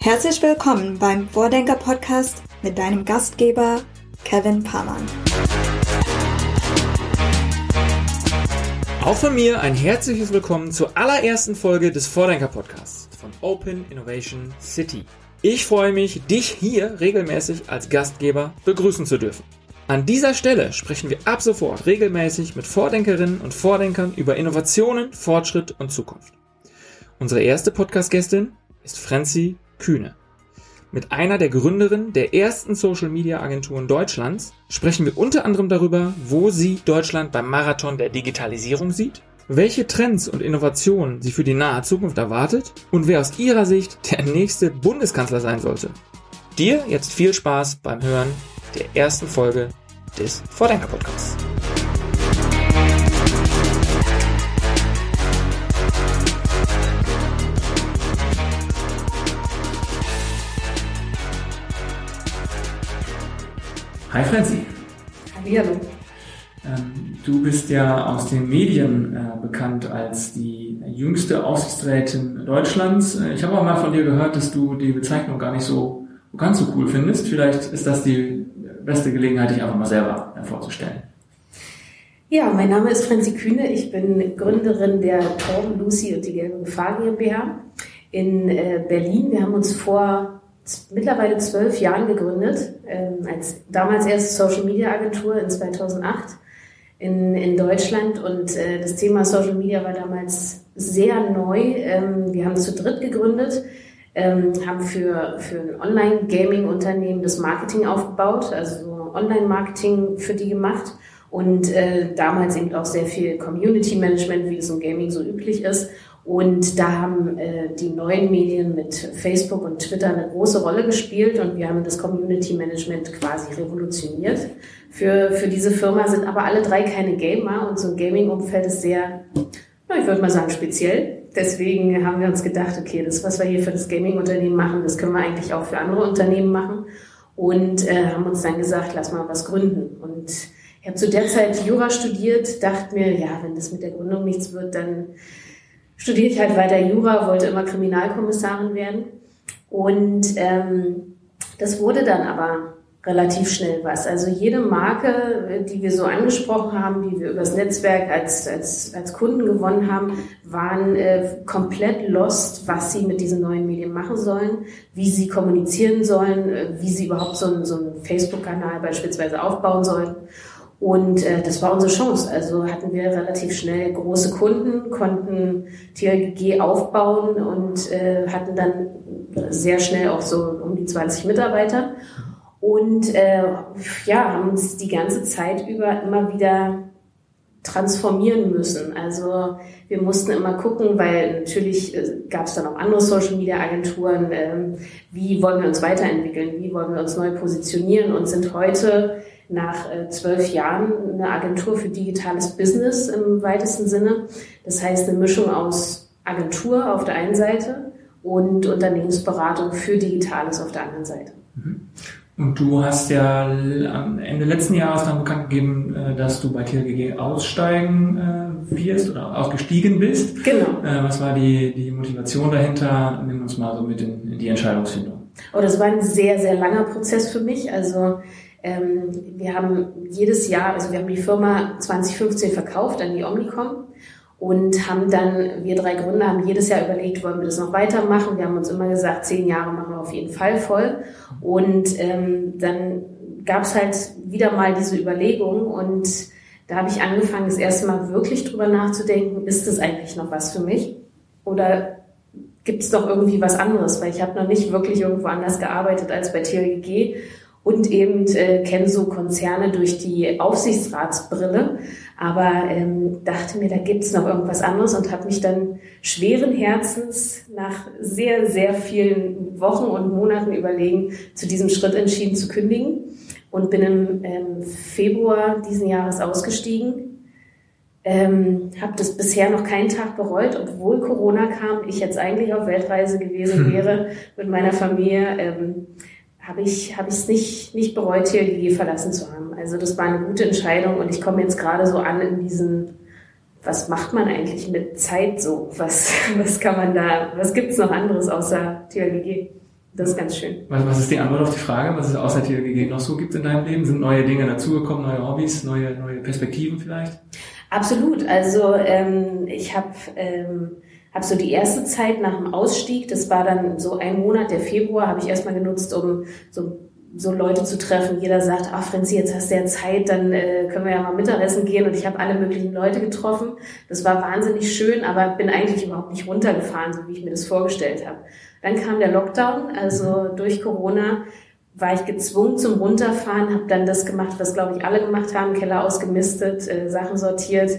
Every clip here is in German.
Herzlich willkommen beim Vordenker Podcast mit deinem Gastgeber Kevin Pamann. Auch von mir ein herzliches Willkommen zur allerersten Folge des Vordenker Podcasts von Open Innovation City. Ich freue mich, dich hier regelmäßig als Gastgeber begrüßen zu dürfen. An dieser Stelle sprechen wir ab sofort regelmäßig mit Vordenkerinnen und Vordenkern über Innovationen, Fortschritt und Zukunft. Unsere erste Podcast-Gästin ist Franzi Kühne. Mit einer der Gründerinnen der ersten Social Media Agenturen Deutschlands sprechen wir unter anderem darüber, wo sie Deutschland beim Marathon der Digitalisierung sieht, welche Trends und Innovationen sie für die nahe Zukunft erwartet und wer aus ihrer Sicht der nächste Bundeskanzler sein sollte. Dir jetzt viel Spaß beim Hören der ersten Folge des Vordenker Hi Franzi. Hallo. Ähm, du bist ja aus den Medien äh, bekannt als die jüngste Aufsichtsrätin Deutschlands. Äh, ich habe auch mal von dir gehört, dass du die Bezeichnung gar nicht so ganz so cool findest. Vielleicht ist das die beste Gelegenheit, dich einfach mal selber vorzustellen. Ja, mein Name ist Franzi Kühne. Ich bin Gründerin der Torben, Lucy und die Gelbe Gefahr GmbH in äh, Berlin. Wir haben uns vor mittlerweile zwölf Jahren gegründet, ähm, als damals erste Social Media Agentur in 2008 in, in Deutschland. Und äh, das Thema Social Media war damals sehr neu. Ähm, wir haben zu dritt gegründet ähm, haben für, für ein Online-Gaming-Unternehmen das Marketing aufgebaut, also Online-Marketing für die gemacht und äh, damals eben auch sehr viel Community-Management, wie es im Gaming so üblich ist. Und da haben äh, die neuen Medien mit Facebook und Twitter eine große Rolle gespielt und wir haben das Community Management quasi revolutioniert. Für, für diese Firma sind aber alle drei keine Gamer und so ein Gaming-Umfeld ist sehr, ich würde mal sagen, speziell deswegen haben wir uns gedacht, okay, das, was wir hier für das Gaming-Unternehmen machen, das können wir eigentlich auch für andere Unternehmen machen. Und äh, haben uns dann gesagt, lass mal was gründen. Und ich habe zu der Zeit Jura studiert, dachte mir, ja, wenn das mit der Gründung nichts wird, dann studiere ich halt weiter Jura, wollte immer Kriminalkommissarin werden. Und ähm, das wurde dann aber relativ schnell was. Also jede Marke, die wir so angesprochen haben, die wir übers Netzwerk als, als, als Kunden gewonnen haben, waren äh, komplett lost, was sie mit diesen neuen Medien machen sollen, wie sie kommunizieren sollen, äh, wie sie überhaupt so einen, so einen Facebook-Kanal beispielsweise aufbauen sollen. Und äh, das war unsere Chance. Also hatten wir relativ schnell große Kunden, konnten TLG aufbauen und äh, hatten dann sehr schnell auch so um die 20 Mitarbeiter und äh, ja, haben uns die ganze Zeit über immer wieder transformieren müssen. Also wir mussten immer gucken, weil natürlich äh, gab es dann auch andere Social-Media-Agenturen, ähm, wie wollen wir uns weiterentwickeln, wie wollen wir uns neu positionieren und sind heute nach äh, zwölf Jahren eine Agentur für digitales Business im weitesten Sinne. Das heißt eine Mischung aus Agentur auf der einen Seite und Unternehmensberatung für Digitales auf der anderen Seite. Mhm. Und du hast ja am Ende letzten Jahres dann bekannt gegeben, äh, dass du bei TLGG aussteigen äh, wirst oder ausgestiegen bist. Genau. Was war die, die Motivation dahinter? Nimm uns mal so mit in, in die Entscheidungsfindung. Oh, das war ein sehr, sehr langer Prozess für mich. Also wir haben jedes Jahr, also wir haben die Firma 2015 verkauft an die Omnicom und haben dann, wir drei Gründer haben jedes Jahr überlegt, wollen wir das noch weitermachen. Wir haben uns immer gesagt, zehn Jahre machen wir auf jeden Fall voll. Und ähm, dann gab es halt wieder mal diese Überlegung und da habe ich angefangen, das erste Mal wirklich drüber nachzudenken, ist das eigentlich noch was für mich? Oder gibt es doch irgendwie was anderes? Weil ich habe noch nicht wirklich irgendwo anders gearbeitet als bei TLG und eben äh, kenne so Konzerne durch die Aufsichtsratsbrille, aber ähm, dachte mir, da gibt es noch irgendwas anderes und habe mich dann schweren Herzens nach sehr, sehr vielen Wochen und Monaten überlegen zu diesem Schritt entschieden zu kündigen und bin im ähm, Februar diesen Jahres ausgestiegen. Ähm, habe das bisher noch keinen Tag bereut, obwohl Corona kam, ich jetzt eigentlich auf Weltreise gewesen wäre mit meiner Familie. Ähm, habe ich habe ich es nicht nicht bereut, TLG verlassen zu haben. Also das war eine gute Entscheidung und ich komme jetzt gerade so an in diesen was macht man eigentlich mit Zeit so? Was was kann man da was gibt's noch anderes außer TLG? Das ist ganz schön. Was, was ist die Antwort auf die Frage, was es außer TLGG noch so gibt in deinem Leben? Sind neue Dinge dazugekommen, neue Hobbys, neue, neue Perspektiven vielleicht? Absolut. Also ähm, ich habe ähm, hab so die erste Zeit nach dem Ausstieg, das war dann so ein Monat, der Februar, habe ich erstmal genutzt, um so so Leute zu treffen. Jeder sagt, ach Franzi, jetzt hast du ja Zeit, dann äh, können wir ja mal Mittagessen gehen. Und ich habe alle möglichen Leute getroffen. Das war wahnsinnig schön, aber bin eigentlich überhaupt nicht runtergefahren, so wie ich mir das vorgestellt habe. Dann kam der Lockdown, also durch Corona war ich gezwungen zum Runterfahren, habe dann das gemacht, was glaube ich alle gemacht haben, Keller ausgemistet, äh, Sachen sortiert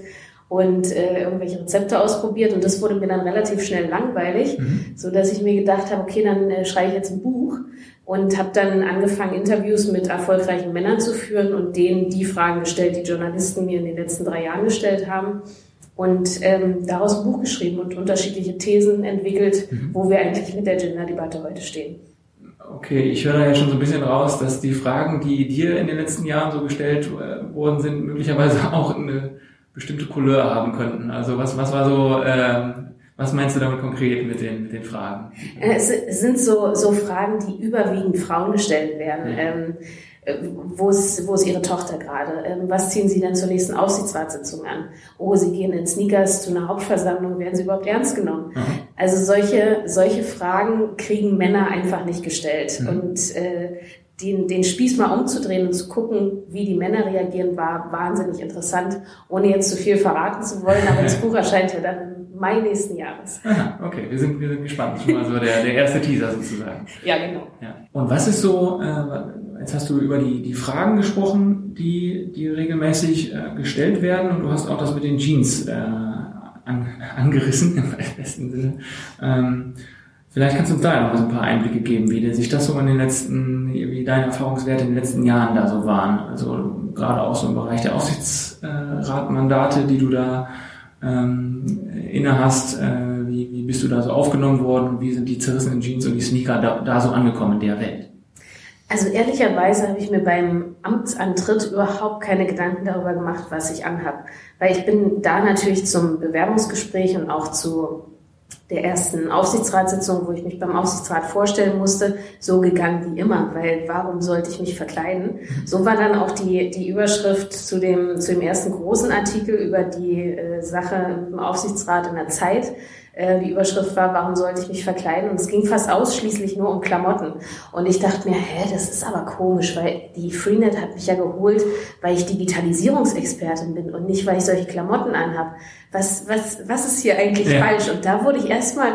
und äh, irgendwelche Rezepte ausprobiert und das wurde mir dann relativ schnell langweilig, mhm. so dass ich mir gedacht habe, okay, dann äh, schreibe ich jetzt ein Buch und habe dann angefangen Interviews mit erfolgreichen Männern zu führen und denen die Fragen gestellt, die Journalisten mir in den letzten drei Jahren gestellt haben und ähm, daraus ein Buch geschrieben und unterschiedliche Thesen entwickelt, mhm. wo wir eigentlich mit der Gender-Debatte heute stehen. Okay, ich höre da ja schon so ein bisschen raus, dass die Fragen, die dir in den letzten Jahren so gestellt äh, worden sind, möglicherweise auch eine bestimmte Couleur haben könnten. Also was, was war so, äh, was meinst du damit konkret mit den, mit den Fragen? Äh, es sind so, so Fragen, die überwiegend Frauen gestellt werden. Ja. Ähm, äh, wo ist, wo ist Ihre Tochter gerade? Ähm, was ziehen Sie denn zur nächsten Aufsichtsratssitzung an? Oh, Sie gehen in Sneakers zu einer Hauptversammlung, werden Sie überhaupt ernst genommen? Mhm. Also solche, solche Fragen kriegen Männer einfach nicht gestellt. Mhm. Und äh, den, den Spieß mal umzudrehen und zu gucken, wie die Männer reagieren, war wahnsinnig interessant, ohne jetzt zu viel verraten zu wollen. Aber das Buch erscheint ja dann im Mai nächsten Jahres. Aha, okay, wir sind, wir sind gespannt. Schon mal so der, der erste Teaser sozusagen. Ja, genau. Ja. Und was ist so, äh, jetzt hast du über die, die Fragen gesprochen, die, die regelmäßig äh, gestellt werden und du hast auch das mit den Jeans äh, an, angerissen, im besten Sinne. Ähm, Vielleicht kannst du uns da noch so ein paar Einblicke geben, wie sich das so in den letzten, wie deine Erfahrungswerte in den letzten Jahren da so waren. Also gerade auch so im Bereich der Aufsichtsratmandate, die du da ähm, inne hast. Äh, wie, wie bist du da so aufgenommen worden? Wie sind die zerrissenen Jeans und die Sneaker da, da so angekommen in der Welt? Also ehrlicherweise habe ich mir beim Amtsantritt überhaupt keine Gedanken darüber gemacht, was ich anhabe. Weil ich bin da natürlich zum Bewerbungsgespräch und auch zu der ersten Aufsichtsratssitzung, wo ich mich beim Aufsichtsrat vorstellen musste, so gegangen wie immer, weil warum sollte ich mich verkleiden? So war dann auch die, die Überschrift zu dem, zu dem ersten großen Artikel über die äh, Sache im Aufsichtsrat in der Zeit. Äh, die Überschrift war, warum sollte ich mich verkleiden? Und es ging fast ausschließlich nur um Klamotten. Und ich dachte mir, hä, das ist aber komisch, weil die Freenet hat mich ja geholt, weil ich Digitalisierungsexpertin bin und nicht, weil ich solche Klamotten anhab. Was, was, was ist hier eigentlich ja. falsch? Und da wurde ich erstmal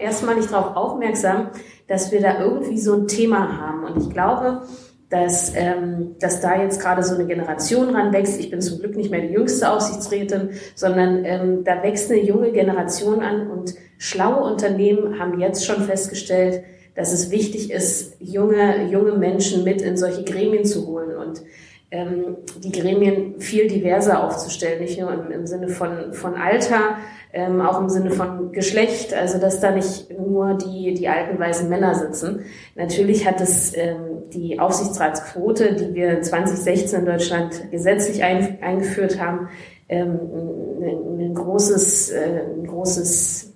erstmal nicht darauf aufmerksam, dass wir da irgendwie so ein Thema haben. Und ich glaube, dass, ähm, dass da jetzt gerade so eine Generation ranwächst. Ich bin zum Glück nicht mehr die jüngste Aufsichtsrätin, sondern ähm, da wächst eine junge Generation an und schlaue Unternehmen haben jetzt schon festgestellt, dass es wichtig ist, junge, junge Menschen mit in solche Gremien zu holen und ähm, die Gremien viel diverser aufzustellen, nicht nur im, im Sinne von, von Alter, ähm, auch im Sinne von Geschlecht, also dass da nicht nur die, die alten weißen Männer sitzen. Natürlich hat es ähm, die Aufsichtsratsquote, die wir 2016 in Deutschland gesetzlich ein, eingeführt haben, ähm, ein, ein großes, äh, ein großes,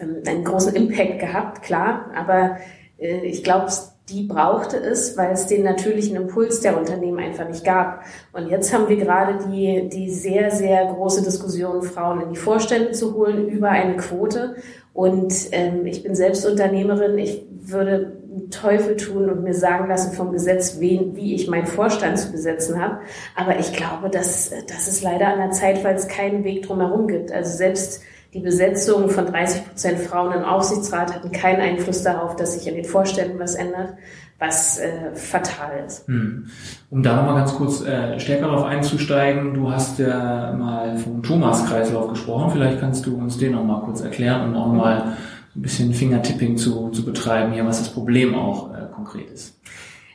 ähm, einen großen Impact gehabt, klar, aber äh, ich glaube, die brauchte es, weil es den natürlichen Impuls der Unternehmen einfach nicht gab. Und jetzt haben wir gerade die, die sehr, sehr große Diskussion, Frauen in die Vorstände zu holen über eine Quote. Und ähm, ich bin selbst Unternehmerin. Ich würde Teufel tun und mir sagen lassen vom Gesetz, wen, wie ich meinen Vorstand zu besetzen habe. Aber ich glaube, dass, dass es leider an der Zeit, weil es keinen Weg drumherum gibt. Also selbst die Besetzung von 30 Prozent Frauen im Aufsichtsrat hatten keinen Einfluss darauf, dass sich in den Vorständen was ändert, was äh, fatal ist. Hm. Um da nochmal ganz kurz äh, stärker darauf einzusteigen, du hast ja mal vom Thomas-Kreislauf gesprochen, vielleicht kannst du uns den nochmal kurz erklären und auch mal ein bisschen Fingertipping zu, zu betreiben, hier, was das Problem auch äh, konkret ist.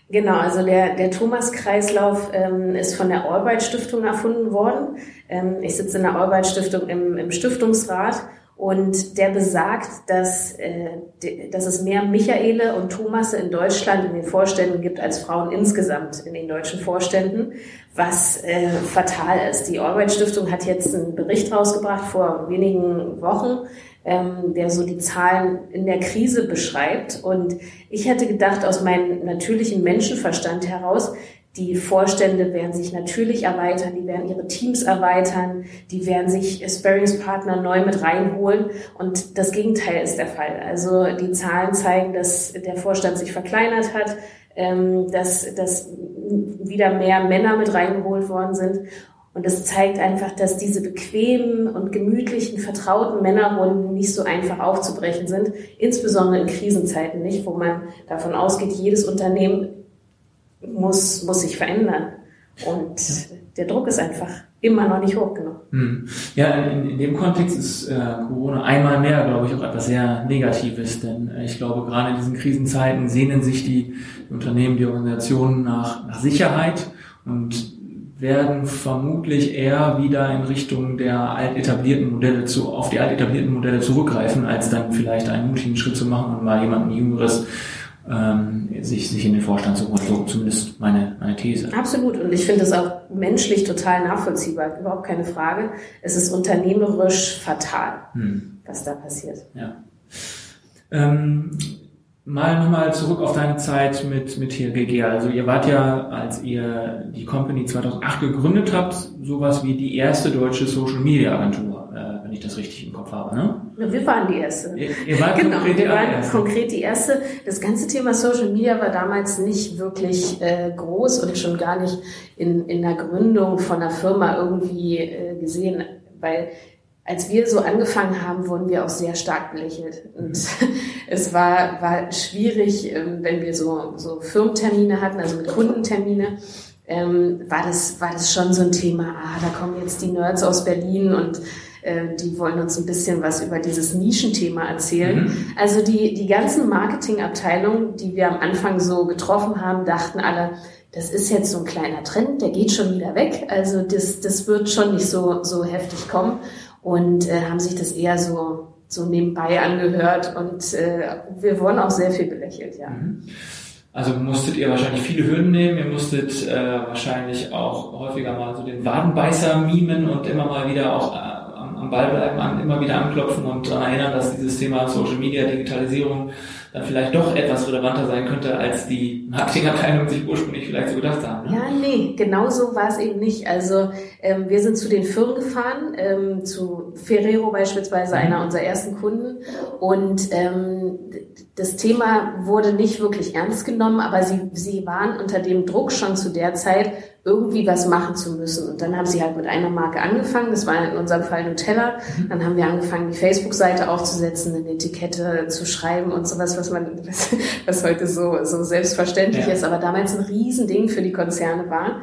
Genau, also der, der Thomas-Kreislauf ähm, ist von der Albright Stiftung erfunden worden. Ähm, ich sitze in der Albright Stiftung im, im Stiftungsrat Und der besagt, dass, äh, dass es mehr Michaele und Thomasse in Deutschland in den Vorständen gibt als Frauen insgesamt in den deutschen Vorständen, was äh, fatal ist. Die Albright Stiftung hat jetzt einen Bericht rausgebracht vor wenigen Wochen, ähm, der so die Zahlen in der Krise beschreibt. Und ich hätte gedacht, aus meinem natürlichen Menschenverstand heraus, die Vorstände werden sich natürlich erweitern, die werden ihre Teams erweitern, die werden sich Sparringspartner neu mit reinholen und das Gegenteil ist der Fall. Also die Zahlen zeigen, dass der Vorstand sich verkleinert hat, ähm, dass, dass wieder mehr Männer mit reingeholt worden sind und das zeigt einfach, dass diese bequemen und gemütlichen, vertrauten Männerrunden nicht so einfach aufzubrechen sind, insbesondere in Krisenzeiten nicht, wo man davon ausgeht, jedes Unternehmen muss, muss sich verändern. Und der Druck ist einfach immer noch nicht hoch genug. Hm. Ja, in, in, dem Kontext ist äh, Corona einmal mehr, glaube ich, auch etwas sehr Negatives, denn äh, ich glaube, gerade in diesen Krisenzeiten sehnen sich die Unternehmen, die Organisationen nach, nach Sicherheit und werden vermutlich eher wieder in Richtung der alt etablierten Modelle zu, auf die alt etablierten Modelle zurückgreifen, als dann vielleicht einen mutigen Schritt zu machen und mal jemanden Jüngeres ähm, sich, sich in den Vorstand zu holen. So zumindest meine, meine These. Absolut. Und ich finde es auch menschlich total nachvollziehbar. Überhaupt keine Frage. Es ist unternehmerisch fatal, hm. was da passiert. Ja. Ähm, Mal nochmal zurück auf deine Zeit mit, mit TLGG. Also ihr wart ja, als ihr die Company 2008 gegründet habt, sowas wie die erste deutsche Social Media Agentur, äh, wenn ich das richtig im Kopf habe, ne? Wir waren die erste. Ihr, ihr wart genau, konkret wir waren erste. konkret die erste. Das ganze Thema Social Media war damals nicht wirklich äh, groß und schon gar nicht in, in der Gründung von einer Firma irgendwie äh, gesehen, weil als wir so angefangen haben, wurden wir auch sehr stark belächelt. Und es war, war schwierig, ähm, wenn wir so, so Firmentermine hatten, also mit Kundentermine, ähm, war, das, war das schon so ein Thema, ah, da kommen jetzt die Nerds aus Berlin und äh, die wollen uns ein bisschen was über dieses Nischenthema erzählen. Mhm. Also die, die ganzen Marketingabteilungen, die wir am Anfang so getroffen haben, dachten alle, das ist jetzt so ein kleiner Trend, der geht schon wieder weg. Also das, das wird schon nicht so, so heftig kommen und äh, haben sich das eher so, so nebenbei angehört und äh, wir wurden auch sehr viel belächelt, ja. Mhm. Also musstet ihr wahrscheinlich viele Hürden nehmen, ihr musstet äh, wahrscheinlich auch häufiger mal so den Wadenbeißer mimen und immer mal wieder auch äh, am, am Ball bleiben, an, immer wieder anklopfen und daran erinnern, dass dieses Thema Social Media, Digitalisierung dann vielleicht doch etwas relevanter sein könnte, als die Marketingabteilung sich ursprünglich vielleicht so gedacht haben. Ne? Ja, nee, genau so war es eben nicht. Also ähm, wir sind zu den Firmen gefahren, ähm, zu Ferrero beispielsweise, einer mhm. unserer ersten Kunden. Und ähm, das Thema wurde nicht wirklich ernst genommen, aber sie, sie waren unter dem Druck schon zu der Zeit, irgendwie was machen zu müssen. Und dann haben sie halt mit einer Marke angefangen, das war in unserem Fall Nutella. Mhm. Dann haben wir angefangen, die Facebook-Seite aufzusetzen, eine Etikette zu schreiben und sowas, was man, was, was heute so, so selbstverständlich ja. ist, aber damals ein Riesending für die Konzerne war.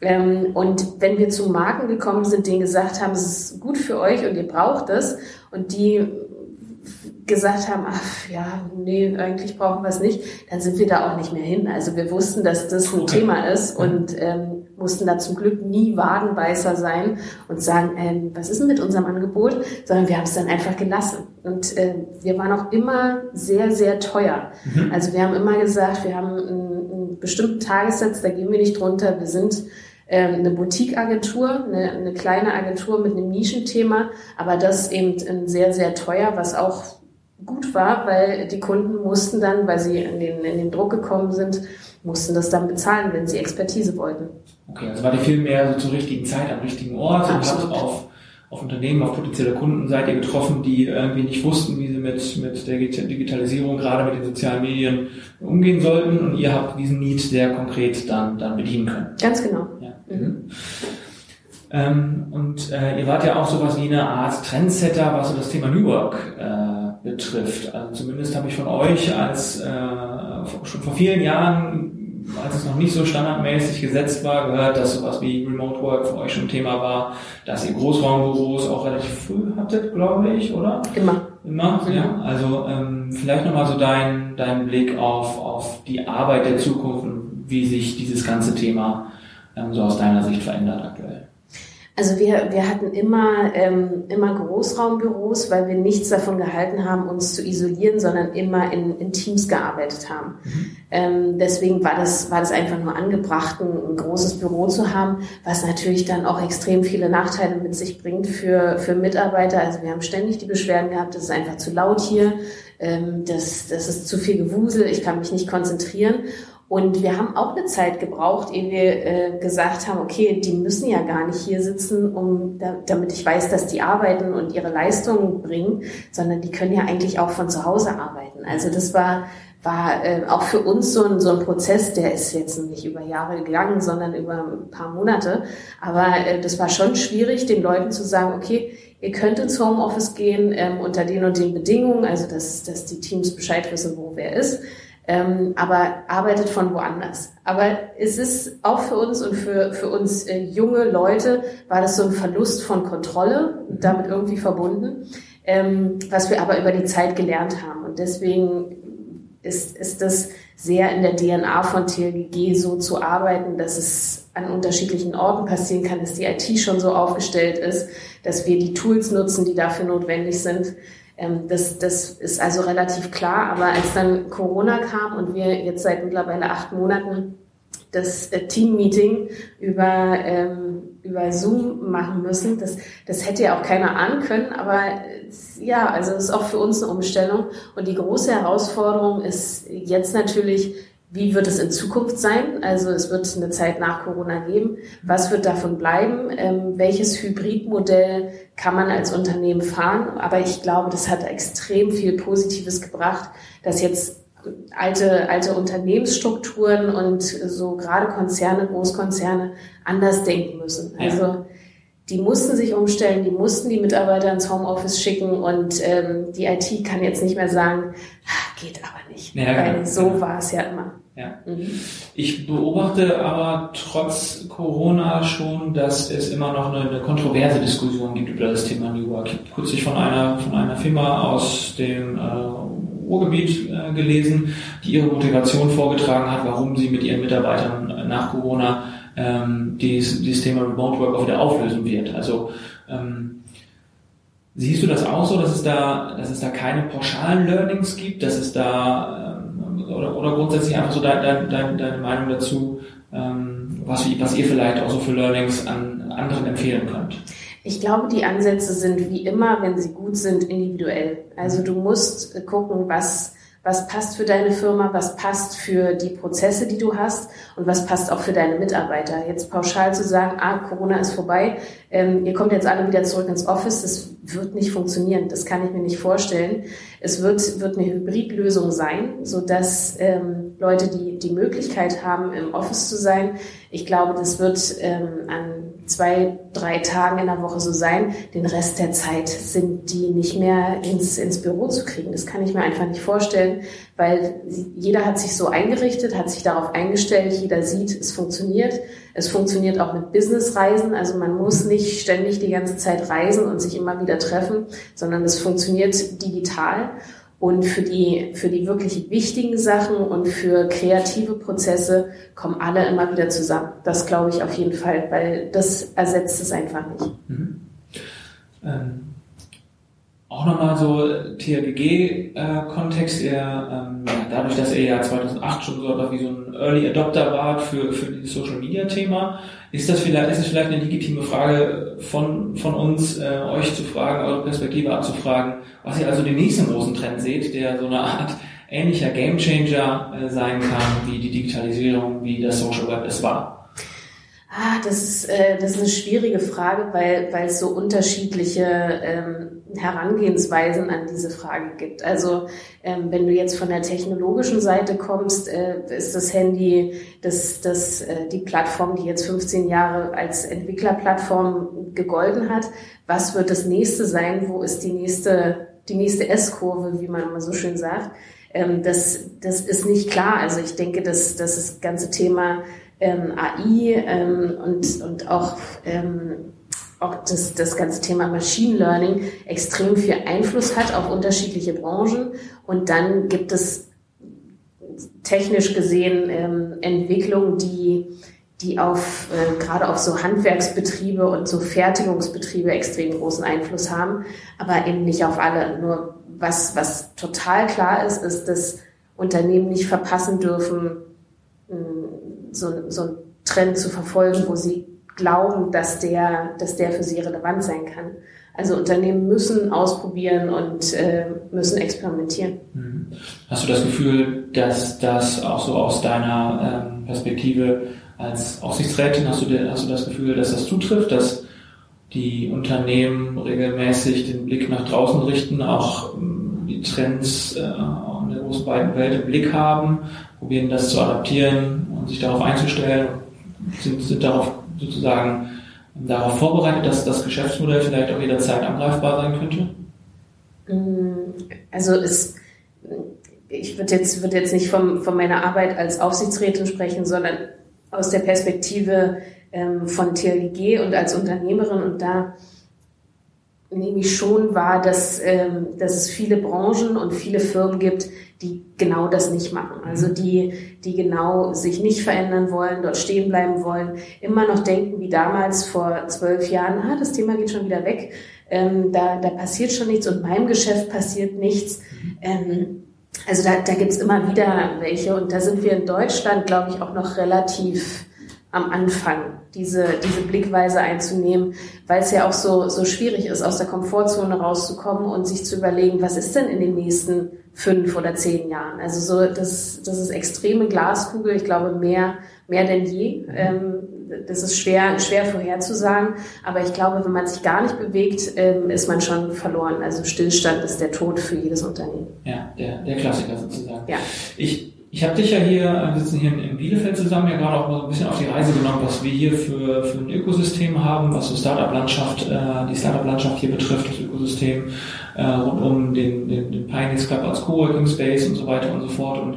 Ähm, und wenn wir zu Marken gekommen sind, denen gesagt haben, es ist gut für euch und ihr braucht es, und die gesagt haben, ach ja, nee, eigentlich brauchen wir es nicht, dann sind wir da auch nicht mehr hin. Also wir wussten, dass das ein Thema ist und ähm, mussten da zum Glück nie Wadenbeißer sein und sagen, ähm, was ist denn mit unserem Angebot, sondern wir haben es dann einfach gelassen. Und äh, wir waren auch immer sehr, sehr teuer. Mhm. Also wir haben immer gesagt, wir haben einen, einen bestimmten Tagessatz, da gehen wir nicht drunter. Wir sind ähm, eine Boutique-Agentur, eine, eine kleine Agentur mit einem Nischenthema, aber das eben sehr, sehr teuer, was auch gut war, weil die Kunden mussten dann, weil sie in den, in den Druck gekommen sind, mussten das dann bezahlen, wenn sie Expertise wollten. Okay, also war die viel mehr so zur richtigen Zeit am richtigen Ort Absolut. und hat auf, auf Unternehmen, auf potenzielle Kunden seid ihr getroffen, die irgendwie nicht wussten, wie sie mit, mit der Digitalisierung, gerade mit den sozialen Medien umgehen sollten und ihr habt diesen Need sehr konkret dann, dann bedienen können. Ganz genau. Ja. Mhm. Ähm, und äh, ihr wart ja auch sowas wie eine Art Trendsetter, was so das Thema New Work äh, betrifft. Also zumindest habe ich von euch als äh, schon vor vielen Jahren, als es noch nicht so standardmäßig gesetzt war, gehört, dass sowas wie Remote Work für euch schon Thema war, dass ihr Großraumbüros auch relativ früh hattet, glaube ich, oder? Immer. Immer, mhm. ja. Also ähm, vielleicht nochmal so dein, dein Blick auf, auf die Arbeit der Zukunft und wie sich dieses ganze Thema ähm, so aus deiner Sicht verändert aktuell. Also wir, wir hatten immer, ähm, immer Großraumbüros, weil wir nichts davon gehalten haben, uns zu isolieren, sondern immer in, in Teams gearbeitet haben. Mhm. Ähm, deswegen war das, war das einfach nur angebracht, ein, ein, großes Büro zu haben, was natürlich dann auch extrem viele Nachteile mit sich bringt für, für Mitarbeiter. Also wir haben ständig die Beschwerden gehabt, es ist einfach zu laut hier, ähm, das, das ist zu viel Gewusel, ich kann mich nicht konzentrieren. Und wir haben auch eine Zeit gebraucht, ehe wir äh, gesagt haben, okay, die müssen ja gar nicht hier sitzen, um da, damit ich weiß, dass die arbeiten und ihre Leistungen bringen, sondern die können ja eigentlich auch von zu Hause arbeiten. Also das war war äh, auch für uns so ein, so ein Prozess, der ist jetzt nicht über Jahre gegangen, sondern über ein paar Monate. Aber äh, das war schon schwierig, den Leuten zu sagen, okay, ihr könnt ins Homeoffice gehen ähm, unter den und den Bedingungen, also dass, dass die Teams Bescheid wissen, wo wer ist ähm, aber arbeitet von woanders. Aber es ist auch für uns und für, für uns äh, junge Leute war das so ein Verlust von Kontrolle, damit irgendwie verbunden, ähm, was wir aber über die Zeit gelernt haben. Und deswegen ist, ist das sehr in der DNA von TLGG so zu arbeiten, dass es an unterschiedlichen Orten passieren kann, dass die IT schon so aufgestellt ist, dass wir die Tools nutzen, die dafür notwendig sind. Ähm, das, das ist also relativ klar. Aber als dann Corona kam und wir jetzt seit mittlerweile acht Monaten das äh, Team-Meeting über, ähm, über Zoom machen müssen. Das, das hätte ja auch keiner ahnen können, aber ja, also es ist auch für uns eine Umstellung. Und die große Herausforderung ist jetzt natürlich, wie wird es in Zukunft sein? Also es wird eine Zeit nach Corona geben. Was wird davon bleiben? Ähm, welches Hybridmodell kann man als Unternehmen fahren? Aber ich glaube, das hat extrem viel Positives gebracht, dass jetzt alte, alte Unternehmensstrukturen und so gerade Konzerne, Großkonzerne anders denken müssen. Also ja. Die mussten sich umstellen, die mussten die Mitarbeiter ins Homeoffice schicken und ähm, die IT kann jetzt nicht mehr sagen, geht aber nicht. Ja, weil genau. so war es ja immer. Ja. Mhm. Ich beobachte aber trotz Corona schon, dass es immer noch eine, eine kontroverse Diskussion gibt über das Thema New Work. Ich habe kürzlich von einer, von einer Firma aus dem äh, Ruhrgebiet äh, gelesen, die ihre Motivation vorgetragen hat, warum sie mit ihren Mitarbeitern nach Corona ähm, dieses, dieses Thema Remote Work auch wieder auflösen wird. Also ähm, Siehst du das auch so, dass es da, dass es da keine pauschalen Learnings gibt, dass es da ähm, oder, oder grundsätzlich einfach so dein, dein, deine Meinung dazu, ähm, was, was ihr vielleicht auch so für Learnings an anderen empfehlen könnt? Ich glaube, die Ansätze sind wie immer, wenn sie gut sind, individuell. Also du musst gucken, was was passt für deine Firma, was passt für die Prozesse, die du hast und was passt auch für deine Mitarbeiter. Jetzt pauschal zu sagen, ah, Corona ist vorbei, ähm, ihr kommt jetzt alle wieder zurück ins Office, das wird nicht funktionieren, das kann ich mir nicht vorstellen. Es wird, wird eine Hybridlösung sein, so dass ähm, Leute, die die Möglichkeit haben, im Office zu sein, ich glaube, das wird ähm, an zwei, drei Tagen in der Woche so sein. Den Rest der Zeit sind die nicht mehr ins, ins Büro zu kriegen. Das kann ich mir einfach nicht vorstellen, weil jeder hat sich so eingerichtet, hat sich darauf eingestellt, jeder sieht, es funktioniert. Es funktioniert auch mit Businessreisen, also man muss nicht ständig die ganze Zeit reisen und sich immer wieder treffen, sondern es funktioniert digital. Und für die, für die wirklich wichtigen Sachen und für kreative Prozesse kommen alle immer wieder zusammen. Das glaube ich auf jeden Fall, weil das ersetzt es einfach nicht. Mhm. Ähm, auch nochmal so THGG-Kontext, äh, ähm, dadurch, dass ihr ja 2008 schon so wie so ein Early Adopter wart für, für dieses Social Media Thema, ist das vielleicht, ist es vielleicht eine legitime Frage von, von uns, äh, euch zu fragen, eure Perspektive abzufragen, was ihr also den nächsten großen Trend seht, der so eine Art ähnlicher Gamechanger äh, sein kann, wie die Digitalisierung, wie das Social Web es war? Ah, das ist, äh, das ist eine schwierige Frage, weil, weil es so unterschiedliche ähm, Herangehensweisen an diese Frage gibt. Also ähm, wenn du jetzt von der technologischen Seite kommst, äh, ist das Handy das, das, äh, die Plattform, die jetzt 15 Jahre als Entwicklerplattform gegolten hat. Was wird das nächste sein? Wo ist die nächste, die nächste S-Kurve, wie man immer so schön sagt? Ähm, das, das ist nicht klar. Also ich denke, dass, dass das ganze Thema ähm, AI ähm, und, und auch, ähm, auch das, das ganze Thema Machine Learning extrem viel Einfluss hat auf unterschiedliche Branchen. Und dann gibt es technisch gesehen ähm, Entwicklungen, die die auf äh, gerade auf so Handwerksbetriebe und so Fertigungsbetriebe extrem großen Einfluss haben, aber eben nicht auf alle. Nur was, was total klar ist, ist, dass Unternehmen nicht verpassen dürfen, so, so einen Trend zu verfolgen, wo sie glauben, dass der, dass der für sie relevant sein kann. Also Unternehmen müssen ausprobieren und äh, müssen experimentieren. Mhm. Hast du das Gefühl, dass das auch so aus deiner ähm, Perspektive als Aufsichtsrätin, hast du, hast du das Gefühl, dass das zutrifft, dass die Unternehmen regelmäßig den Blick nach draußen richten, auch ähm, die Trends äh, in der großen weiten Welt im Blick haben, probieren das zu adaptieren und sich darauf einzustellen, sind, sind darauf sozusagen darauf vorbereitet, dass das Geschäftsmodell vielleicht auch jederzeit angreifbar sein könnte? Mm, also es, ich würde jetzt, würde jetzt nicht vom, von meiner Arbeit als Aufsichtsrätin sprechen, sondern aus der Perspektive ähm, von TLG und als Unternehmerin und da nehme ich schon wahr, dass, ähm, dass es viele Branchen und viele Firmen gibt, die genau das nicht machen. Also die, die genau sich nicht verändern wollen, dort stehen bleiben wollen, immer noch denken wie damals vor zwölf Jahren, ah, das Thema geht schon wieder weg, ähm, da, da passiert schon nichts und meinem Geschäft passiert nichts. Ähm, also da, da gibt's immer wieder welche und da sind wir in Deutschland, glaube ich, auch noch relativ am Anfang, diese, diese Blickweise einzunehmen, weil es ja auch so, so schwierig ist, aus der Komfortzone rauszukommen und sich zu überlegen, was ist denn in den nächsten fünf oder zehn Jahren? Also so, das, das ist extreme Glaskugel, ich glaube mehr, mehr denn je. Ähm, das ist schwer, schwer vorherzusagen, aber ich glaube, wenn man sich gar nicht bewegt, ähm, ist man schon verloren. Also Stillstand ist der Tod für jedes Unternehmen. Ja, der, der Klassiker sozusagen. Ja. Ich, ich habe dich ja hier, wir sitzen hier in Bielefeld zusammen, ja gerade auch mal so ein bisschen auf die Reise genommen, was wir hier für, für ein Ökosystem haben, was so Startup-Landschaft, äh, die Startup-Landschaft hier betrifft, das Ökosystem äh, rund um den, den, den Pioneers Club als Coworking Space und so weiter und so fort. Und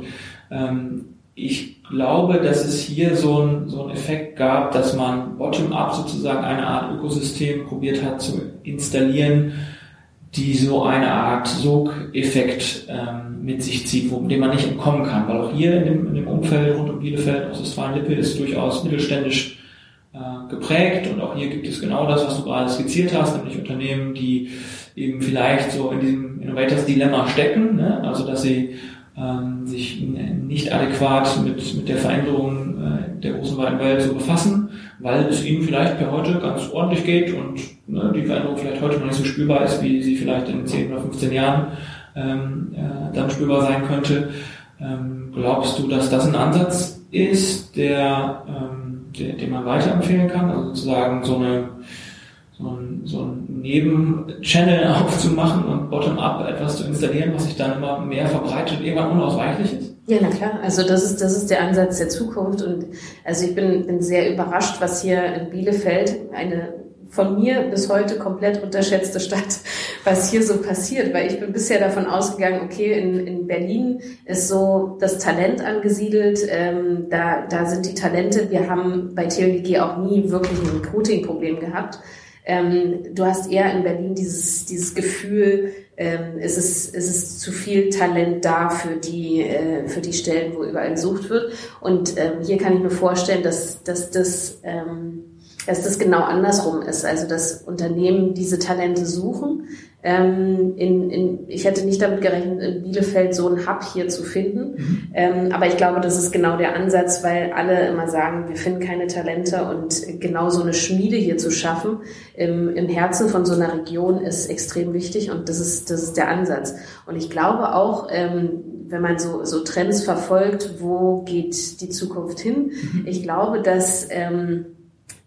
ähm, ich glaube, dass es hier so ein, so ein Effekt gab, dass man bottom-up sozusagen eine Art Ökosystem probiert hat zu installieren, die so eine Art Sogeffekt ähm, mit sich zieht, wo, dem man nicht entkommen kann. Weil auch hier in dem, in dem Umfeld rund um Bielefeld, aus Westfalen-Lippe, ist durchaus mittelständisch äh, geprägt und auch hier gibt es genau das, was du gerade skizziert hast, nämlich Unternehmen, die eben vielleicht so in diesem Innovators Dilemma stecken, ne? also dass sie ähm, sich nicht adäquat mit, mit der Veränderung äh, der großen weiten Welt zu befassen, weil es ihnen vielleicht per heute ganz ordentlich geht und ne, die Veränderung vielleicht heute noch nicht so spürbar ist, wie sie vielleicht in 10 oder 15 Jahren ähm, äh, dann spürbar sein könnte. Ähm, glaubst du, dass das ein Ansatz ist, der, ähm, der, den man weiterempfehlen kann? Also sozusagen so eine so ein, so ein Nebenchannel aufzumachen und bottom-up etwas zu installieren, was sich dann immer mehr verbreitet und irgendwann unausweichlich ist? Ja, na klar. Also das ist, das ist der Ansatz der Zukunft. Und also ich bin, bin sehr überrascht, was hier in Bielefeld, eine von mir bis heute komplett unterschätzte Stadt, was hier so passiert, weil ich bin bisher davon ausgegangen, okay, in, in Berlin ist so das Talent angesiedelt, ähm, da, da sind die Talente, wir haben bei TLG auch nie wirklich ein Recruiting-Problem gehabt. Ähm, du hast eher in Berlin dieses, dieses Gefühl, ähm, es, ist, es ist zu viel Talent da für die, äh, für die Stellen, wo überall gesucht wird. Und ähm, hier kann ich mir vorstellen, dass, dass das ähm, dass das genau andersrum ist. Also dass Unternehmen diese Talente suchen. Ähm, in, in, ich hätte nicht damit gerechnet, in Bielefeld so einen Hub hier zu finden. Mhm. Ähm, aber ich glaube, das ist genau der Ansatz, weil alle immer sagen, wir finden keine Talente und genau so eine Schmiede hier zu schaffen im, im Herzen von so einer Region ist extrem wichtig und das ist, das ist der Ansatz. Und ich glaube auch, ähm, wenn man so, so Trends verfolgt, wo geht die Zukunft hin? Mhm. Ich glaube, dass ähm,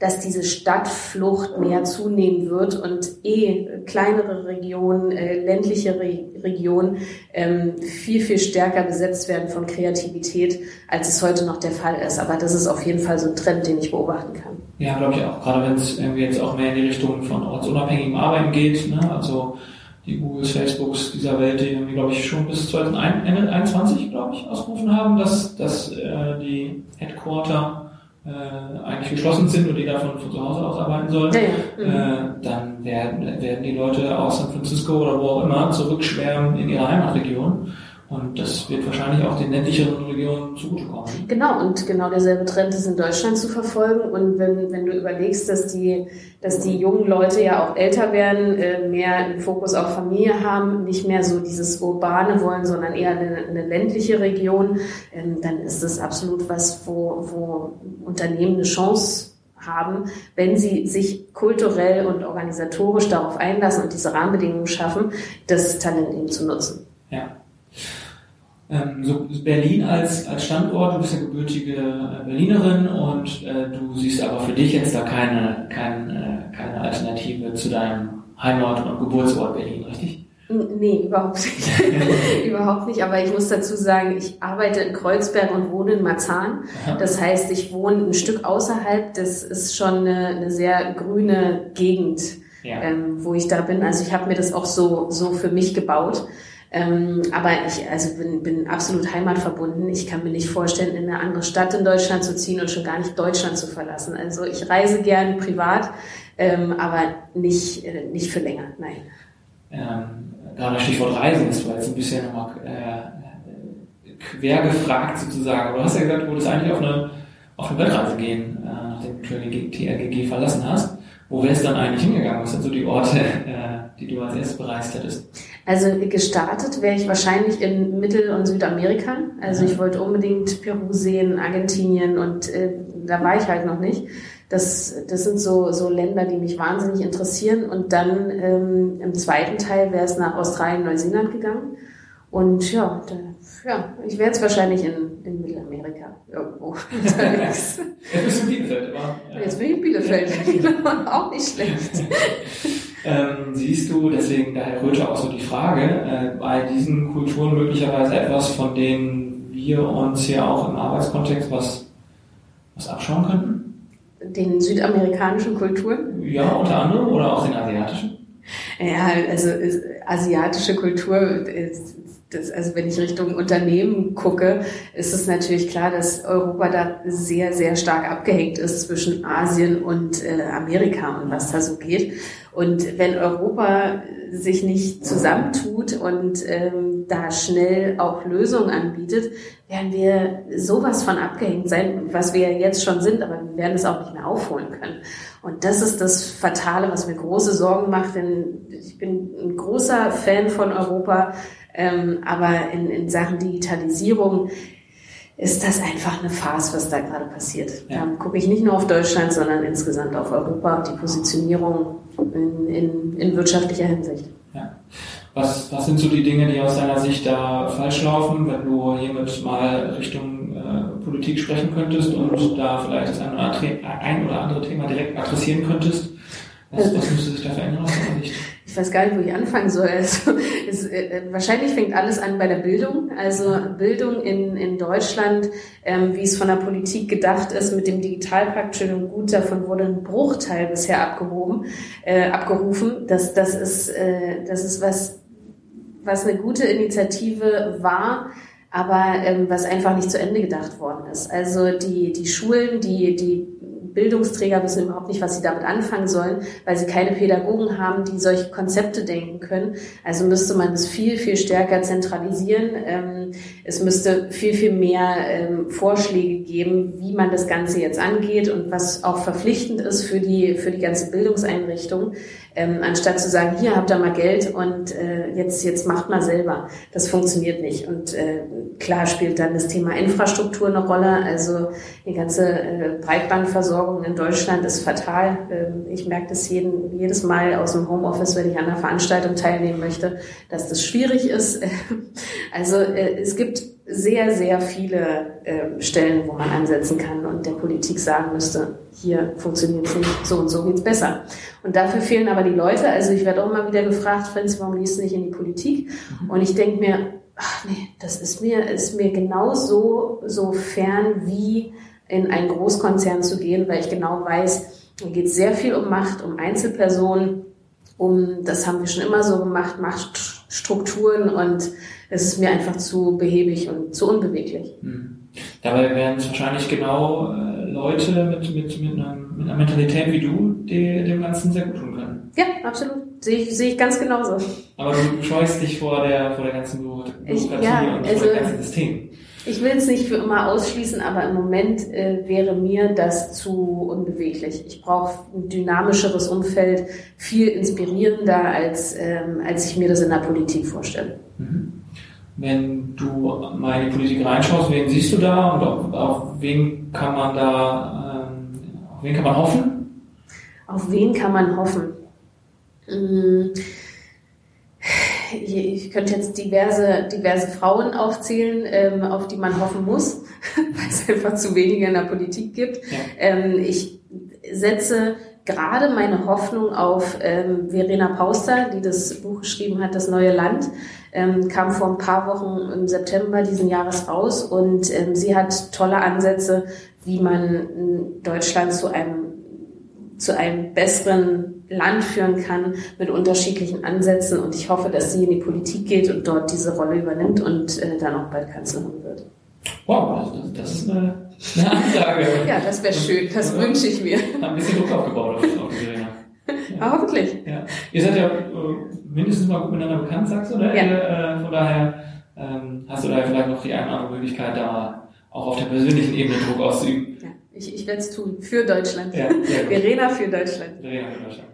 dass diese Stadtflucht mehr zunehmen wird und eh kleinere Regionen, äh, ländliche Re Regionen ähm, viel, viel stärker besetzt werden von Kreativität, als es heute noch der Fall ist. Aber das ist auf jeden Fall so ein Trend, den ich beobachten kann. Ja, glaube ich auch. Gerade wenn es irgendwie jetzt auch mehr in die Richtung von ortsunabhängigem Arbeiten geht, ne? also die Googles, Facebooks dieser Welt, die haben, glaube ich, schon bis 2021, glaube ich, ausgerufen haben, dass, dass äh, die Headquarter äh, eigentlich geschlossen sind und jeder von, von zu Hause aus arbeiten soll, ja, ja. Mhm. Äh, dann werden, werden die Leute aus San Francisco oder wo auch immer zurückschwärmen in ihre Heimatregion Und das wird wahrscheinlich auch den ländlicheren Regionen zugutekommen. Genau, und genau derselbe Trend ist in Deutschland zu verfolgen. Und wenn, wenn du überlegst, dass die, dass die jungen Leute ja auch älter werden, äh, mehr einen Fokus auf Familie haben, nicht mehr so dieses Urbane wollen, sondern eher eine, eine ländliche Region, ähm, dann ist das absolut was, wo, wo Unternehmen eine Chance haben, wenn sie sich kulturell und organisatorisch darauf einlassen und diese Rahmenbedingungen schaffen, das Talent eben zu nutzen. Ja. Ähm, so Berlin als, als Standort, du bist ja gebürtige äh, Berlinerin und äh, du siehst aber für dich jetzt da keine, keine, äh, keine Alternative zu deinem Heimat- und Geburtsort Berlin, richtig? Nee, überhaupt nicht. überhaupt nicht. Aber ich muss dazu sagen, ich arbeite in Kreuzberg und wohne in Marzahn. Das heißt, ich wohne ein Stück außerhalb. Das ist schon eine, eine sehr grüne Gegend, ja. ähm, wo ich da bin. Also ich habe mir das auch so, so für mich gebaut. Ähm, aber ich also bin, bin absolut heimatverbunden. Ich kann mir nicht vorstellen, in eine andere Stadt in Deutschland zu ziehen und schon gar nicht Deutschland zu verlassen. Also ich reise gern privat, ähm, aber nicht, äh, nicht für länger, nein. Ähm, gerade Stichwort Reisen ist jetzt ein bisschen nochmal äh, quer gefragt sozusagen. Du hast ja gesagt, du wolltest eigentlich auf eine, auf eine Weltreise gehen, äh, nachdem du die TRGG verlassen hast. Wo wärst du dann eigentlich hingegangen? Was sind so die Orte, äh, die du als erstes bereist hättest? Also gestartet wäre ich wahrscheinlich in Mittel- und Südamerika. Also ich wollte unbedingt Peru sehen, Argentinien und äh, da war ich halt noch nicht. Das, das sind so, so Länder, die mich wahnsinnig interessieren. Und dann ähm, im zweiten Teil wäre es nach Australien, Neuseeland gegangen. Und ja, da, ja ich wäre jetzt wahrscheinlich in, in Mittelamerika irgendwo unterwegs. Jetzt bist du in Bielefeld, oder? Jetzt bin ich in Bielefeld, auch nicht schlecht. ähm, siehst du, deswegen daher rührte auch so die Frage, äh, bei diesen Kulturen möglicherweise etwas, von denen wir uns hier auch im Arbeitskontext was, was abschauen könnten? Den südamerikanischen Kulturen? Ja, unter anderem oder auch den asiatischen? Ja, also asiatische Kultur ist das, also wenn ich Richtung Unternehmen gucke, ist es natürlich klar, dass Europa da sehr, sehr stark abgehängt ist zwischen Asien und äh, Amerika und was da so geht. Und wenn Europa sich nicht zusammentut und ähm, da schnell auch Lösungen anbietet, werden wir sowas von abgehängt sein, was wir jetzt schon sind, aber wir werden es auch nicht mehr aufholen können. Und das ist das Fatale, was mir große Sorgen macht, denn ich bin ein großer Fan von Europa, ähm, aber in, in Sachen Digitalisierung ist das einfach eine Farce, was da gerade passiert. Ja. Da gucke ich nicht nur auf Deutschland, sondern insgesamt auf Europa und die Positionierung in, in, in wirtschaftlicher Hinsicht. Was, was sind so die Dinge, die aus deiner Sicht da falsch laufen, wenn du hiermit mal Richtung äh, Politik sprechen könntest und da vielleicht das ein oder andere, ein oder andere Thema direkt adressieren könntest? Was, was müsste sich da verändern aus deiner Sicht? ich weiß gar nicht, wo ich anfangen soll. Also, es, äh, wahrscheinlich fängt alles an bei der Bildung. Also Bildung in, in Deutschland, ähm, wie es von der Politik gedacht ist, mit dem Digitalpakt schön und gut, davon wurde ein Bruchteil bisher abgehoben, äh, abgerufen. Das, das, ist, äh, das ist was, was eine gute Initiative war aber ähm, was einfach nicht zu Ende gedacht worden ist. Also die, die Schulen, die, die Bildungsträger wissen überhaupt nicht, was sie damit anfangen sollen, weil sie keine Pädagogen haben, die solche Konzepte denken können. Also müsste man es viel, viel stärker zentralisieren. Ähm, es müsste viel, viel mehr ähm, Vorschläge geben, wie man das Ganze jetzt angeht und was auch verpflichtend ist für die, für die ganze Bildungseinrichtung. Ähm, anstatt zu sagen, hier habt ihr mal Geld und äh, jetzt, jetzt macht mal selber. Das funktioniert nicht. Und äh, klar spielt dann das Thema Infrastruktur eine Rolle. Also die ganze äh, Breitbandversorgung in Deutschland ist fatal. Ähm, ich merke das jeden, jedes Mal aus dem Homeoffice, wenn ich an einer Veranstaltung teilnehmen möchte, dass das schwierig ist. also äh, es gibt sehr, sehr viele äh, Stellen, wo man ansetzen kann und der Politik sagen müsste, hier funktioniert es nicht, so und so geht's besser. Und dafür fehlen aber die Leute. Also ich werde auch immer wieder gefragt, Franz, warum gehst du nicht in die Politik? Mhm. Und ich denke mir, ach nee, das ist mir, ist mir genauso so fern wie in einen Großkonzern zu gehen, weil ich genau weiß, da geht sehr viel um Macht, um Einzelpersonen, um, das haben wir schon immer so gemacht, Machtstrukturen und es ist mir einfach zu behäbig und zu unbeweglich. Mhm. Dabei wären es wahrscheinlich genau äh, Leute mit, mit, mit, einer, mit einer Mentalität wie du, die dem Ganzen sehr gut tun können. Ja, absolut. sehe ich, sehe ich ganz genauso. Aber du scheust dich vor der, vor der ganzen Bürokratie Ich- ja, und also- vor dem ganzen System. Ich will es nicht für immer ausschließen, aber im Moment äh, wäre mir das zu unbeweglich. Ich brauche ein dynamischeres Umfeld, viel inspirierender, als, ähm, als ich mir das in der Politik vorstelle. Wenn du mal in die Politik reinschaust, wen siehst du da und auf, auf wen kann man da, ähm, auf wen kann man hoffen? Auf wen kann man hoffen? Mm, Ich könnte jetzt diverse, diverse Frauen aufzählen, ähm, auf die man hoffen muss, weil es einfach zu wenige in der Politik gibt. Ja. Ähm, ich setze gerade meine Hoffnung auf ähm, Verena Pauster, die das Buch geschrieben hat, Das neue Land, ähm, kam vor ein paar Wochen im September diesen Jahres raus und ähm, sie hat tolle Ansätze, wie man ähm, Deutschland zu einem zu einem besseren Land führen kann mit unterschiedlichen Ansätzen und ich hoffe, dass sie in die Politik geht und dort diese Rolle übernimmt und äh, dann auch bald Kanzlerin wird. Wow, das, ist eine, eine Ansage. Ja, das wäre schön, das Ja. wünsche ich mir. Ein bisschen Druck aufgebaut auf, die. Ja, hoffentlich. Ja. Ihr seid ja äh, mindestens mal gut miteinander bekannt, sagst du, oder? Ja. Äh, von daher ähm, hast du da vielleicht noch die eine oder andere Möglichkeit, da auch auf der persönlichen Ebene Druck auszuüben. Ja, ich ich werde es tun für Deutschland. Ja. Verena für Deutschland. Verena für Deutschland.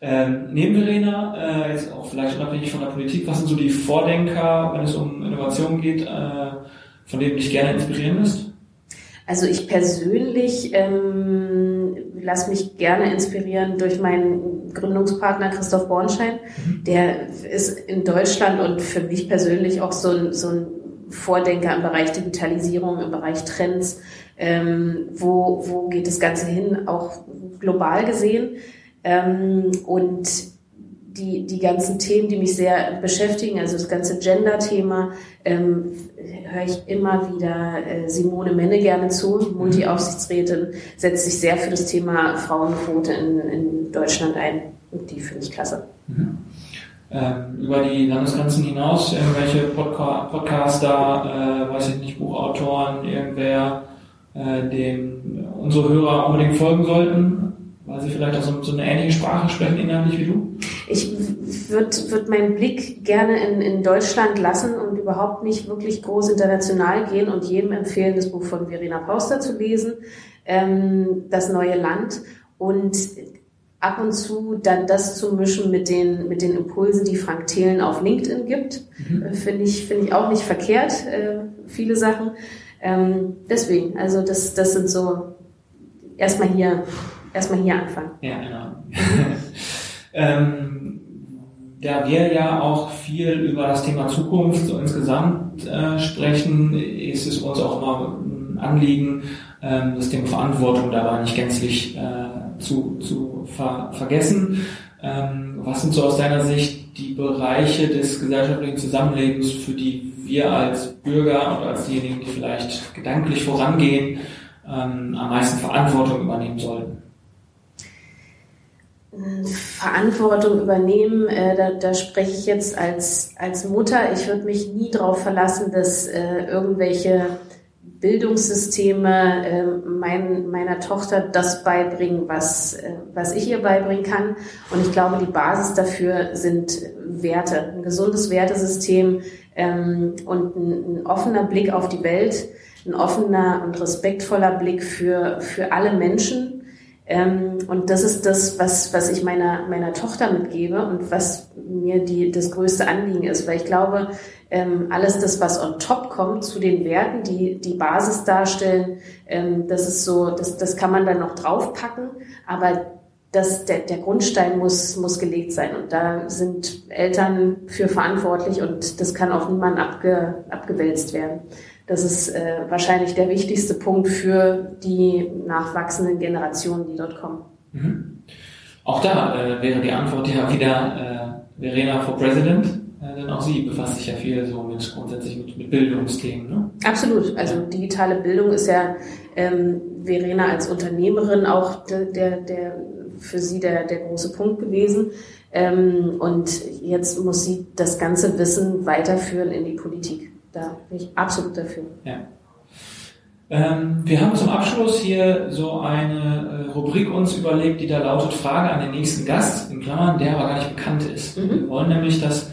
Ähm, neben Verena, äh, jetzt auch vielleicht unabhängig von der Politik, was sind so die Vordenker, wenn es um Innovation geht, äh, von denen du dich gerne inspirieren lässt? Also ich persönlich ähm, lasse mich gerne inspirieren durch meinen Gründungspartner Christoph Bornschein. Der ist in Deutschland und für mich persönlich auch so ein, so ein Vordenker im Bereich Digitalisierung, im Bereich Trends. Ähm, wo, wo geht das Ganze hin, auch global gesehen. Ähm, und die, die ganzen Themen, die mich sehr beschäftigen, also das ganze Gender-Thema, ähm, höre ich immer wieder äh, Simone Menne gerne zu, Multi-Aufsichtsrätin, setzt sich sehr für das Thema Frauenquote in, in Deutschland ein. Und die finde ich klasse. Ähm, über die Landesgrenzen hinaus, irgendwelche Podca Podcaster, äh, weiß ich nicht, Buchautoren, irgendwer, äh, dem unsere Hörer unbedingt folgen sollten, weil sie vielleicht auch so, so eine ähnliche Sprache sprechen inhaltlich wie du? Ich würde würd meinen Blick gerne in, in Deutschland lassen und überhaupt nicht wirklich groß international gehen und jedem empfehlen, das Buch von Verena Pauster zu lesen, ähm, Das neue Land und ab und zu dann das zu mischen mit den, mit den Impulsen, die Frank Thelen auf LinkedIn gibt. Äh, Finde ich, finde ich auch nicht verkehrt, äh, viele Sachen. Ähm, deswegen, also das, das sind so erstmal hier, erstmal hier anfangen. Ja, genau. ähm, da wir ja auch viel über das Thema Zukunft so insgesamt äh, sprechen, ist es uns auch immer ein Anliegen, ähm, das Thema Verantwortung dabei nicht gänzlich äh, zu, zu ver vergessen. Ähm, was sind so aus deiner Sicht die Bereiche des gesellschaftlichen Zusammenlebens, für die wir als Bürger und als diejenigen, die vielleicht gedanklich vorangehen, ähm, am meisten Verantwortung übernehmen sollten? Verantwortung übernehmen, äh, da, da spreche ich jetzt als, als Mutter. Ich würde mich nie darauf verlassen, dass äh, irgendwelche Bildungssysteme äh, mein, meiner Tochter das beibringen, was, äh, was ich ihr beibringen kann. Und ich glaube, die Basis dafür sind Werte, ein gesundes Wertesystem ähm, und ein, ein offener Blick auf die Welt, ein offener und respektvoller Blick für, für alle Menschen. Ähm, und das ist das, was, was ich meiner, meiner Tochter mitgebe und was mir die, das größte Anliegen ist, weil ich glaube, ähm, alles das, was on top kommt zu den Werten, die die Basis darstellen, ähm, das ist so, das, das kann man dann noch draufpacken, aber das, der, der Grundstein muss, muss gelegt sein. Und da sind Eltern für verantwortlich und das kann auf niemanden abge, abgewälzt werden. Das ist äh, wahrscheinlich der wichtigste Punkt für die nachwachsenden Generationen, die dort kommen. Mhm. Auch da äh, wäre die Antwort ja wieder äh, Verena for President, äh, denn auch sie befasst sich ja viel so mit grundsätzlich mit, mit Bildungsthemen. Ne? Absolut. Also digitale Bildung ist ja ähm, Verena als Unternehmerin auch der, der, der für sie der, der große Punkt gewesen. Ähm, und jetzt muss sie das ganze Wissen weiterführen in die Politik. Da bin ich absolut dafür. Ja. Ähm, wir haben zum Abschluss hier so eine äh, Rubrik uns überlegt, die da lautet Frage an den nächsten Gast, in Klammern, der aber gar nicht bekannt ist. Mhm. Wir wollen nämlich, dass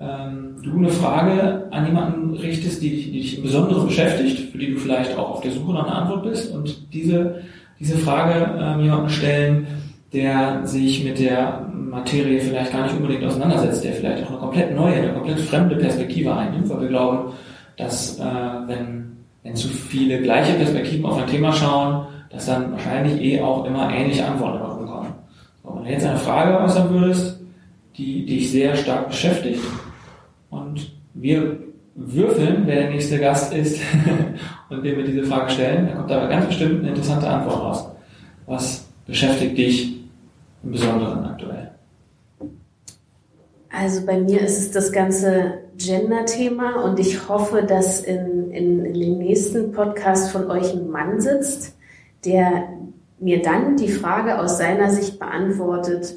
ähm, du eine Frage an jemanden richtest, die dich, die dich im Besonderen beschäftigt, für die du vielleicht auch auf der Suche nach einer Antwort bist und diese, diese Frage ähm, jemanden stellen, der sich mit der Materie vielleicht gar nicht unbedingt auseinandersetzt, der vielleicht auch eine komplett neue, eine komplett fremde Perspektive einnimmt, weil wir glauben, dass äh, wenn, wenn zu viele gleiche Perspektiven auf ein Thema schauen, dass dann wahrscheinlich eh auch immer ähnliche Antworten darauf bekommen. So, wenn du jetzt eine Frage äußern würdest, die dich sehr stark beschäftigt und wir würfeln, wer der nächste Gast ist und dem wir diese Frage stellen, da kommt aber ganz bestimmt eine interessante Antwort raus. Was beschäftigt dich im Besonderen aktuell? Also bei mir ist es das ganze Gender-Thema und ich hoffe, dass in, in, in dem nächsten Podcast von euch ein Mann sitzt, der mir dann die Frage aus seiner Sicht beantwortet,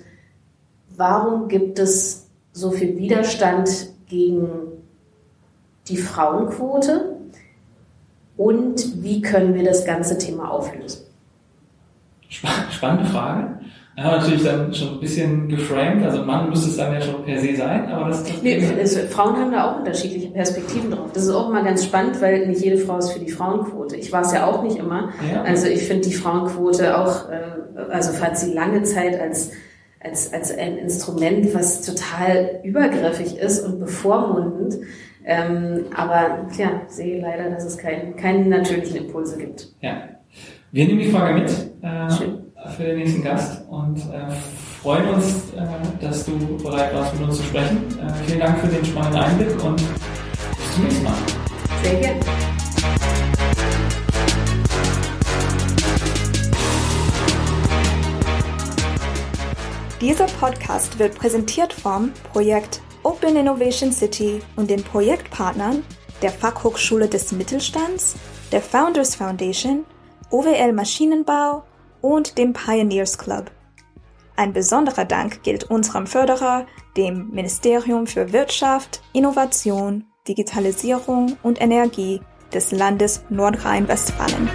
warum gibt es so viel Widerstand gegen die Frauenquote und wie können wir das ganze Thema auflösen? Spannende Frage. Ja, natürlich dann schon ein bisschen geframed, also Mann müsste es dann ja schon per se sein, aber das, das nee, es, Frauen haben da auch unterschiedliche Perspektiven drauf. Das ist auch immer ganz spannend, weil nicht jede Frau ist für die Frauenquote. Ich war es ja auch nicht immer. Ja. Also ich finde die Frauenquote auch, äh, also fand sie lange Zeit als als, als ein Instrument, was total übergriffig ist und bevormundend. Ähm, aber ja, sehe leider, dass es keinen keinen natürlichen Impulse gibt. Ja. Wir nehmen die Frage mit. Äh, für den nächsten Gast und äh, freuen uns, äh, dass du bereit warst, mit uns zu sprechen. Äh, vielen Dank für den spannenden Einblick und bis zum nächsten Mal. Sehr gerne. Dieser Podcast wird präsentiert vom Projekt Open Innovation City und den Projektpartnern der Fachhochschule des Mittelstands, der Founders Foundation, OWL Maschinenbau und dem Pioneers Club. Ein besonderer Dank gilt unserem Förderer, dem Ministerium für Wirtschaft, Innovation, Digitalisierung und Energie des Landes Nordrhein-Westfalen.